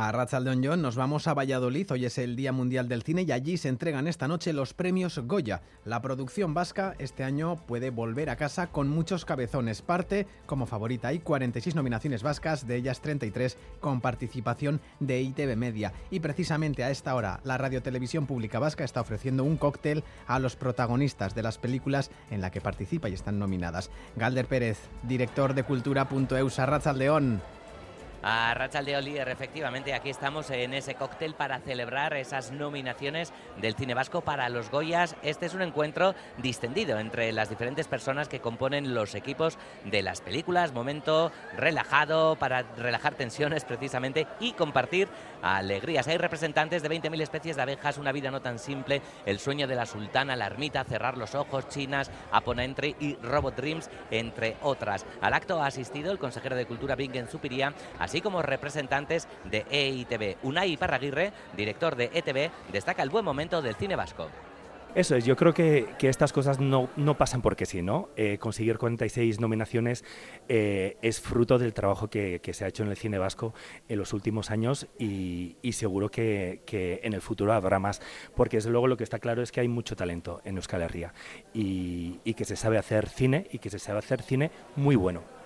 A Ratzaldeon John nos vamos a Valladolid. Hoy es el Día Mundial del Cine y allí se entregan esta noche los premios Goya. La producción vasca este año puede volver a casa con muchos cabezones. Parte como favorita. Hay 46 nominaciones vascas, de ellas 33 con participación de ITV Media. Y precisamente a esta hora, la Radio Televisión Pública Vasca está ofreciendo un cóctel a los protagonistas de las películas en la que participa y están nominadas. Galder Pérez, director de Cultura.eus, Ratzaldeón. A Rachel de Oliver, efectivamente, aquí estamos en ese cóctel para celebrar esas nominaciones del cine vasco para los Goyas. Este es un encuentro distendido entre las diferentes personas que componen los equipos de las películas. Momento relajado para relajar tensiones precisamente y compartir alegrías. Hay representantes de 20.000 especies de abejas, una vida no tan simple, el sueño de la sultana, la ermita, cerrar los ojos, chinas, Apon Entry y Robot Dreams, entre otras. Al acto ha asistido el consejero de Cultura Bingen Supiría, así como representantes de EITV. Unai Parraguirre, director de ETV, destaca el buen momento del cine vasco. Eso es, yo creo que, estas cosas no, pasan porque sí, ¿no? Eh, conseguir 46 nominaciones eh, es fruto del trabajo que, se ha hecho en el cine vasco en los últimos años y, seguro que, en el futuro habrá más, porque desde luego lo que está claro es que hay mucho talento en Euskal Herria y, y que se sabe hacer cine y que se sabe hacer cine muy bueno.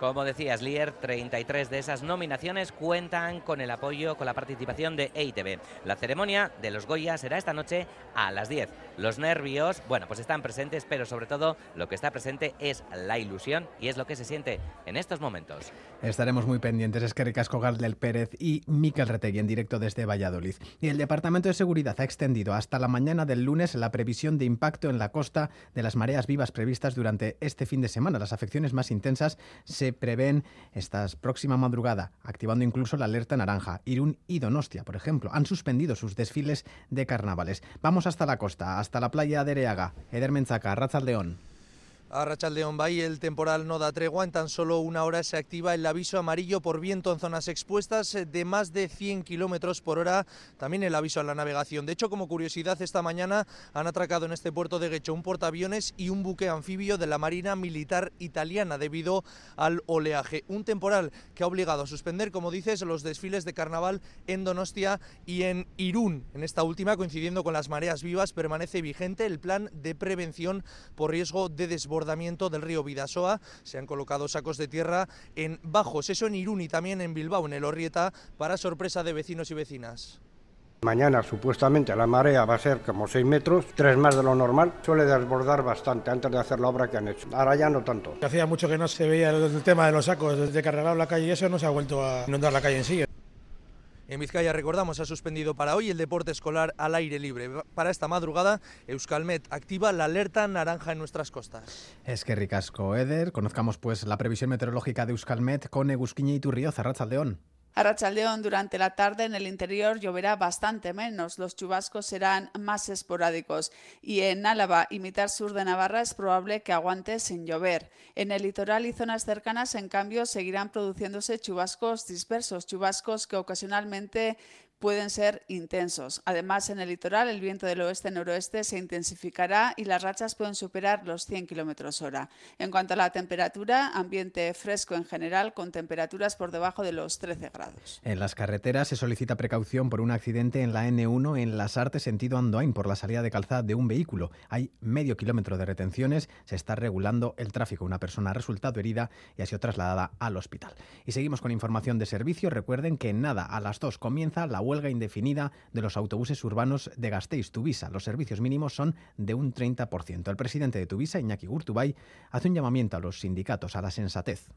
Como decías, Lier, 33 de esas nominaciones cuentan con el apoyo, con la participación de EITV. La ceremonia de los Goya será esta noche a las 10. Los nervios, bueno, pues están presentes, pero sobre todo lo que está presente es la ilusión y es lo que se siente en estos momentos. Estaremos muy pendientes. Es que Ricasco del Pérez y Miquel Retegui en directo desde Valladolid. Y el Departamento de Seguridad ha extendido hasta la mañana del lunes la previsión de impacto en la costa de las mareas vivas previstas durante este fin de semana. Las afecciones más intensas se prevén esta próxima madrugada, activando incluso la alerta naranja. Irún y Donostia, por ejemplo, han suspendido sus desfiles de carnavales. Vamos hasta la costa, hasta la playa de Ereaga. Eder Menzaca, Ratzaldeón. A Rachaldeón Bay el temporal no da tregua, en tan solo una hora se activa el aviso amarillo por viento en zonas expuestas de más de 100 kilómetros por hora, también el aviso a la navegación. De hecho, como curiosidad, esta mañana han atracado en este puerto de Guecho un portaaviones y un buque anfibio de la Marina Militar Italiana debido al oleaje. Un temporal que ha obligado a suspender, como dices, los desfiles de carnaval en Donostia y en Irún. En esta última, coincidiendo con las mareas vivas, permanece vigente el plan de prevención por riesgo de desbordamiento del río Vidasoa. Se han colocado sacos de tierra en Bajos, eso en Irún y también en Bilbao, en el Orrieta, para sorpresa de vecinos y vecinas. Mañana supuestamente la marea va a ser como 6 metros, 3 más de lo normal. Suele desbordar bastante antes de hacer la obra que han hecho. Ahora ya no tanto. Hacía mucho que no se veía el tema de los sacos, desde que arreglaron la calle y eso no se ha vuelto a inundar la calle en sí. En Vizcaya, recordamos, ha suspendido para hoy el deporte escolar al aire libre. Para esta madrugada, Euskalmet activa la alerta naranja en nuestras costas. Es que ricasco, Eder. Conozcamos pues la previsión meteorológica de Euskalmet con Egusquiña y Turrío, León. A Rachaldeón, durante la tarde en el interior lloverá bastante menos. Los chubascos serán más esporádicos. Y en Álava y mitad sur de Navarra es probable que aguante sin llover. En el litoral y zonas cercanas, en cambio, seguirán produciéndose chubascos dispersos, chubascos que ocasionalmente pueden ser intensos. Además, en el litoral el viento del oeste-noroeste se intensificará y las rachas pueden superar los 100 km hora. En cuanto a la temperatura, ambiente fresco en general con temperaturas por debajo de los 13 grados. En las carreteras se solicita precaución por un accidente en la N1 en Las Artes sentido Andoain por la salida de calzada de un vehículo. Hay medio kilómetro de retenciones, se está regulando el tráfico. Una persona ha resultado herida y ha sido trasladada al hospital. Y seguimos con información de servicio. Recuerden que en nada a las 2 comienza la huelga indefinida de los autobuses urbanos de Gasteiz-Tuvisa. Los servicios mínimos son de un 30%. El presidente de Tuvisa, Iñaki Gurtubay, hace un llamamiento a los sindicatos a la sensatez.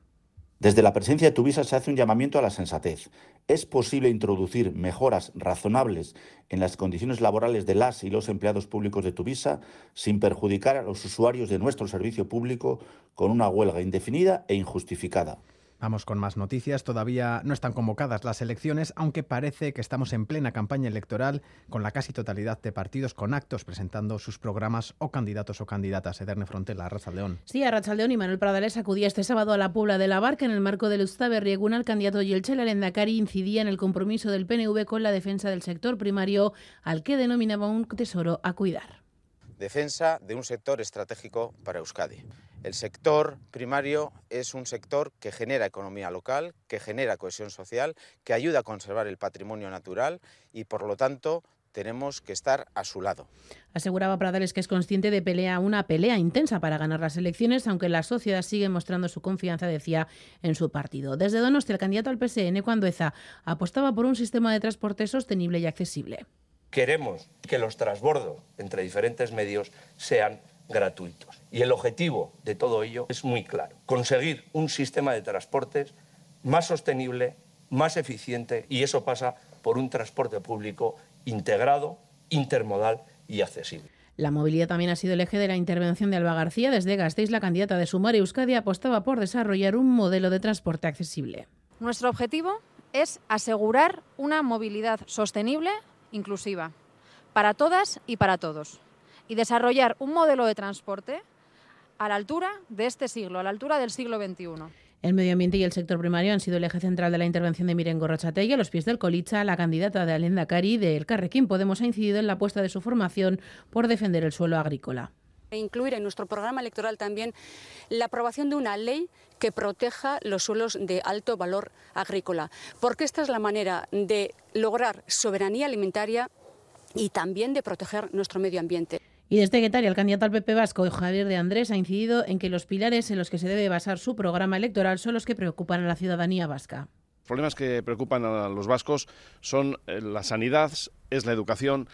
Desde la presencia de Tuvisa se hace un llamamiento a la sensatez. Es posible introducir mejoras razonables en las condiciones laborales de las y los empleados públicos de Tuvisa sin perjudicar a los usuarios de nuestro servicio público con una huelga indefinida e injustificada. Vamos con más noticias. Todavía no están convocadas las elecciones, aunque parece que estamos en plena campaña electoral con la casi totalidad de partidos con actos presentando sus programas o candidatos o candidatas. Ederne Frontela, León. Sí, a León y Manuel Pradales acudía este sábado a la Puebla de la Barca en el marco del Ustaberrieguna. El candidato Yelchel Arendakari incidía en el compromiso del PNV con la defensa del sector primario, al que denominaba un tesoro a cuidar. Defensa de un sector estratégico para Euskadi El sector primario es un sector que genera economía local, que genera cohesión social, que ayuda a conservar el patrimonio natural y, por lo tanto, tenemos que estar a su lado. Aseguraba Pradales que es consciente de pelea, una pelea intensa para ganar las elecciones, aunque la sociedad sigue mostrando su confianza, decía, en su partido. Desde Donostia, el candidato al PSN, cuando EZA apostaba por un sistema de transporte sostenible y accesible. Queremos que los transbordos entre diferentes medios sean gratuitos. Y el objetivo de todo ello es muy claro, conseguir un sistema de transportes más sostenible, más eficiente, y eso pasa por un transporte público integrado, intermodal y accesible. La movilidad también ha sido el eje de la intervención de Alba García. Desde Gasteiz, la candidata de Sumar Euskadi apostaba por desarrollar un modelo de transporte accesible. Nuestro objetivo es asegurar una movilidad sostenible, inclusiva, para todas y para todos, y desarrollar un modelo de transporte a la altura de este siglo, a la altura del siglo XXI. El medio ambiente y el sector primario han sido el eje central de la intervención de Miren Gorrochategui. A los pies del Colicha, la candidata de Alenda Cari del Carrequín Podemos ha incidido en la apuesta de su formación por defender el suelo agrícola incluir en nuestro programa electoral también la aprobación de una ley que proteja los suelos de alto valor agrícola, porque esta es la manera de lograr soberanía alimentaria y también de proteger nuestro medio ambiente. Y desde Guetaria, el candidato al PP Vasco, Javier de Andrés, ha incidido en que los pilares en los que se debe basar su programa electoral son los que preocupan a la ciudadanía vasca. Los problemas que preocupan a los vascos son eh, la sanidad, es la educación,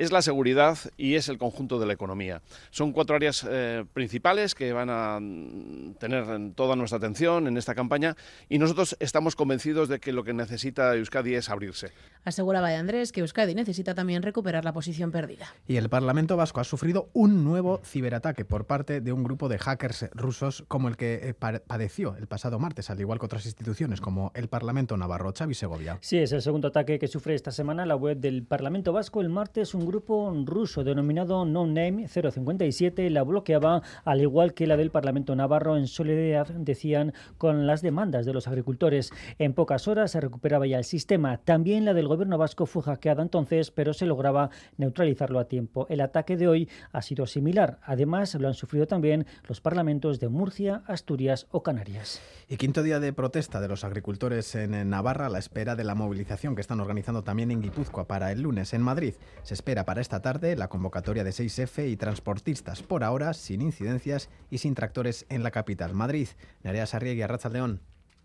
es la seguridad y es el conjunto de la economía. Son cuatro áreas eh, principales que van a mm, tener toda nuestra atención en esta campaña y nosotros estamos convencidos de que lo que necesita Euskadi es abrirse. Aseguraba de Andrés que Euskadi necesita también recuperar la posición perdida. Y el Parlamento Vasco ha sufrido un nuevo ciberataque por parte de un grupo de hackers rusos como el que eh, padeció el pasado martes, al igual que otras instituciones como el Parlamento Navarro, Xavi Segovia. Sí, es el segundo ataque que sufre esta semana la web del Parlamento Vasco. El martes un grupo ruso denominado No Name 057 la bloqueaba, al igual que la del Parlamento Navarro, en solidaridad, decían, con las demandas de los agricultores. En pocas horas se recuperaba ya el sistema. También la del gobierno vasco fue hackeada entonces, pero se lograba neutralizarlo a tiempo. El ataque de hoy ha sido similar. Además, lo han sufrido también los parlamentos de Murcia, Asturias o Canarias. Y quinto día de protesta de los agricultores en Navarra a la espera de la movilización que están organizando también en Guipúzcoa para el lunes. En Madrid se espera para esta tarde la convocatoria de 6F y transportistas, por ahora sin incidencias y sin tractores en la capital, Madrid. Nerea Sarriegui, León.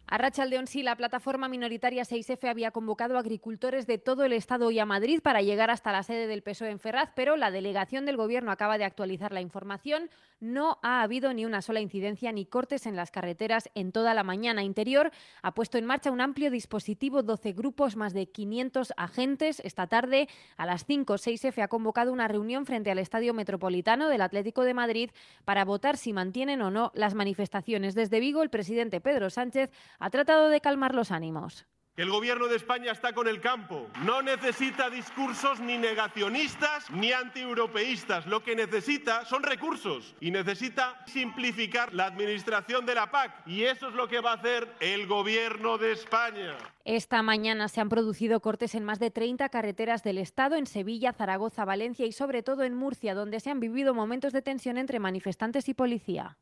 A Rachaldeón sí, la plataforma minoritaria 6F había convocado a agricultores de todo el Estado y a Madrid para llegar hasta la sede del PSOE en Ferraz, pero la delegación del Gobierno acaba de actualizar la información. No ha habido ni una sola incidencia ni cortes en las carreteras en toda la mañana. Interior ha puesto en marcha un amplio dispositivo, 12 grupos, más de 500 agentes. Esta tarde, a las 5, 6F ha convocado una reunión frente al Estadio Metropolitano del Atlético de Madrid para votar si mantienen o no las manifestaciones. Desde Vigo, el presidente Pedro Sánchez ha tratado de calmar los ánimos que el gobierno de España está con el campo. No necesita discursos ni negacionistas ni antieuropeístas. Lo que necesita son recursos y necesita simplificar la administración de la PAC. Y eso es lo que va a hacer el gobierno de España. Esta mañana se han producido cortes en más de 30 carreteras del Estado, en Sevilla, Zaragoza, Valencia y sobre todo en Murcia, donde se han vivido momentos de tensión entre manifestantes y policía.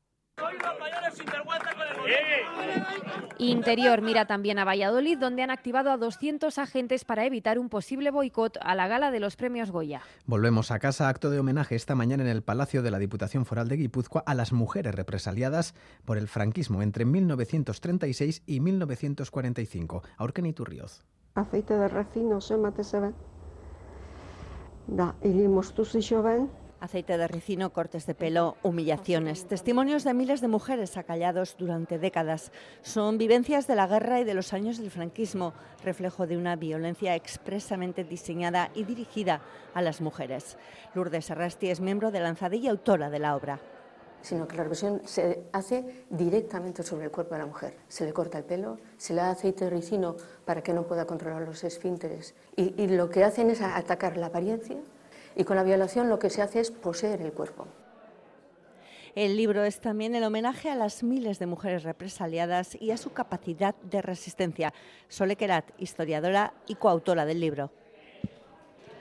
Interior mira también a Valladolid, donde han activado a 200 agentes para evitar un posible boicot a la gala de los premios Goya. Volvemos a casa, acto de homenaje esta mañana en el Palacio de la Diputación Foral de Guipúzcoa a las mujeres represaliadas por el franquismo entre 1936 y 1945. Aurken. Aceite de recino, Da, Aceite de ricino, cortes de pelo, humillaciones, testimonios de miles de mujeres acallados durante décadas. Son vivencias de la guerra y de los años del franquismo, reflejo de una violencia expresamente diseñada y dirigida a las mujeres. Lourdes Arrasti es miembro de Lanzadilla y autora de la obra sino que la represión se hace directamente sobre el cuerpo de la mujer. Se le corta el pelo, se le da aceite de ricino para que no pueda controlar los esfínteres y, y lo que hacen es atacar la apariencia y con la violación lo que se hace es poseer el cuerpo. El libro es también el homenaje a las miles de mujeres represaliadas y a su capacidad de resistencia. Sole Kerat, historiadora y coautora del libro.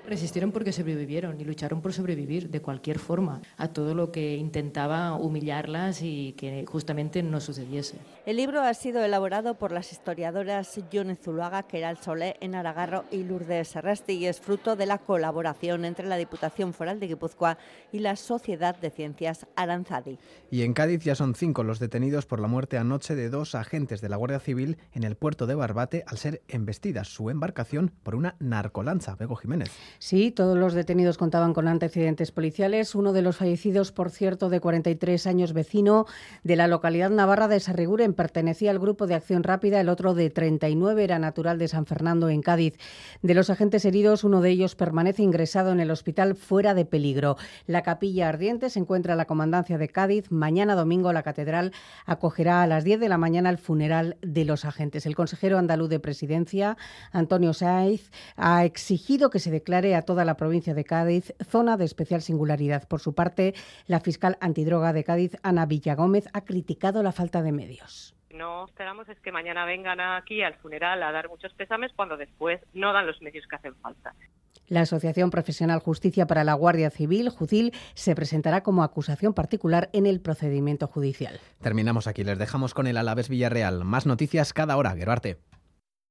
Resistieron porque sobrevivieron y lucharon por sobrevivir de cualquier forma a todo lo que intentaba humillarlas y que justamente no sucediese. El libro ha sido elaborado por las historiadoras Yone Zuluaga, Keral Solé, Enara Garro y Lourdes Serrasti y es fruto de la colaboración entre la Diputación Foral de Guipúzcoa y la Sociedad de Ciencias Aranzadi. Y en Cádiz ya son cinco los detenidos por la muerte anoche de dos agentes de la Guardia Civil en el puerto de Barbate al ser embestida su embarcación por una narcolancha. Bego Jiménez. Sí, todos los detenidos contaban con antecedentes policiales. Uno de los fallecidos, por cierto, de 43 años, vecino de la localidad navarra de Sarriguren, pertenecía al grupo de acción rápida. El otro, de 39, era natural de San Fernando, en Cádiz. De los agentes heridos, uno de ellos permanece ingresado en el hospital fuera de peligro. La capilla ardiente se encuentra en la comandancia de Cádiz. Mañana domingo la catedral acogerá a las 10 de la mañana el funeral de los agentes. El consejero andaluz de presidencia, Antonio Saiz, ha exigido que se declare a toda la provincia de Cádiz zona de especial singularidad. Por su parte, la fiscal antidroga de Cádiz, Ana Villagómez, ha criticado la falta de medios no esperamos es que mañana vengan aquí al funeral a dar muchos pésames cuando después no dan los medios que hacen falta. La Asociación Profesional Justicia para la Guardia Civil, JUCIL, se presentará como acusación particular en el procedimiento judicial. Terminamos aquí, les dejamos con el Alavés Villarreal. Más noticias cada hora, Gerarte.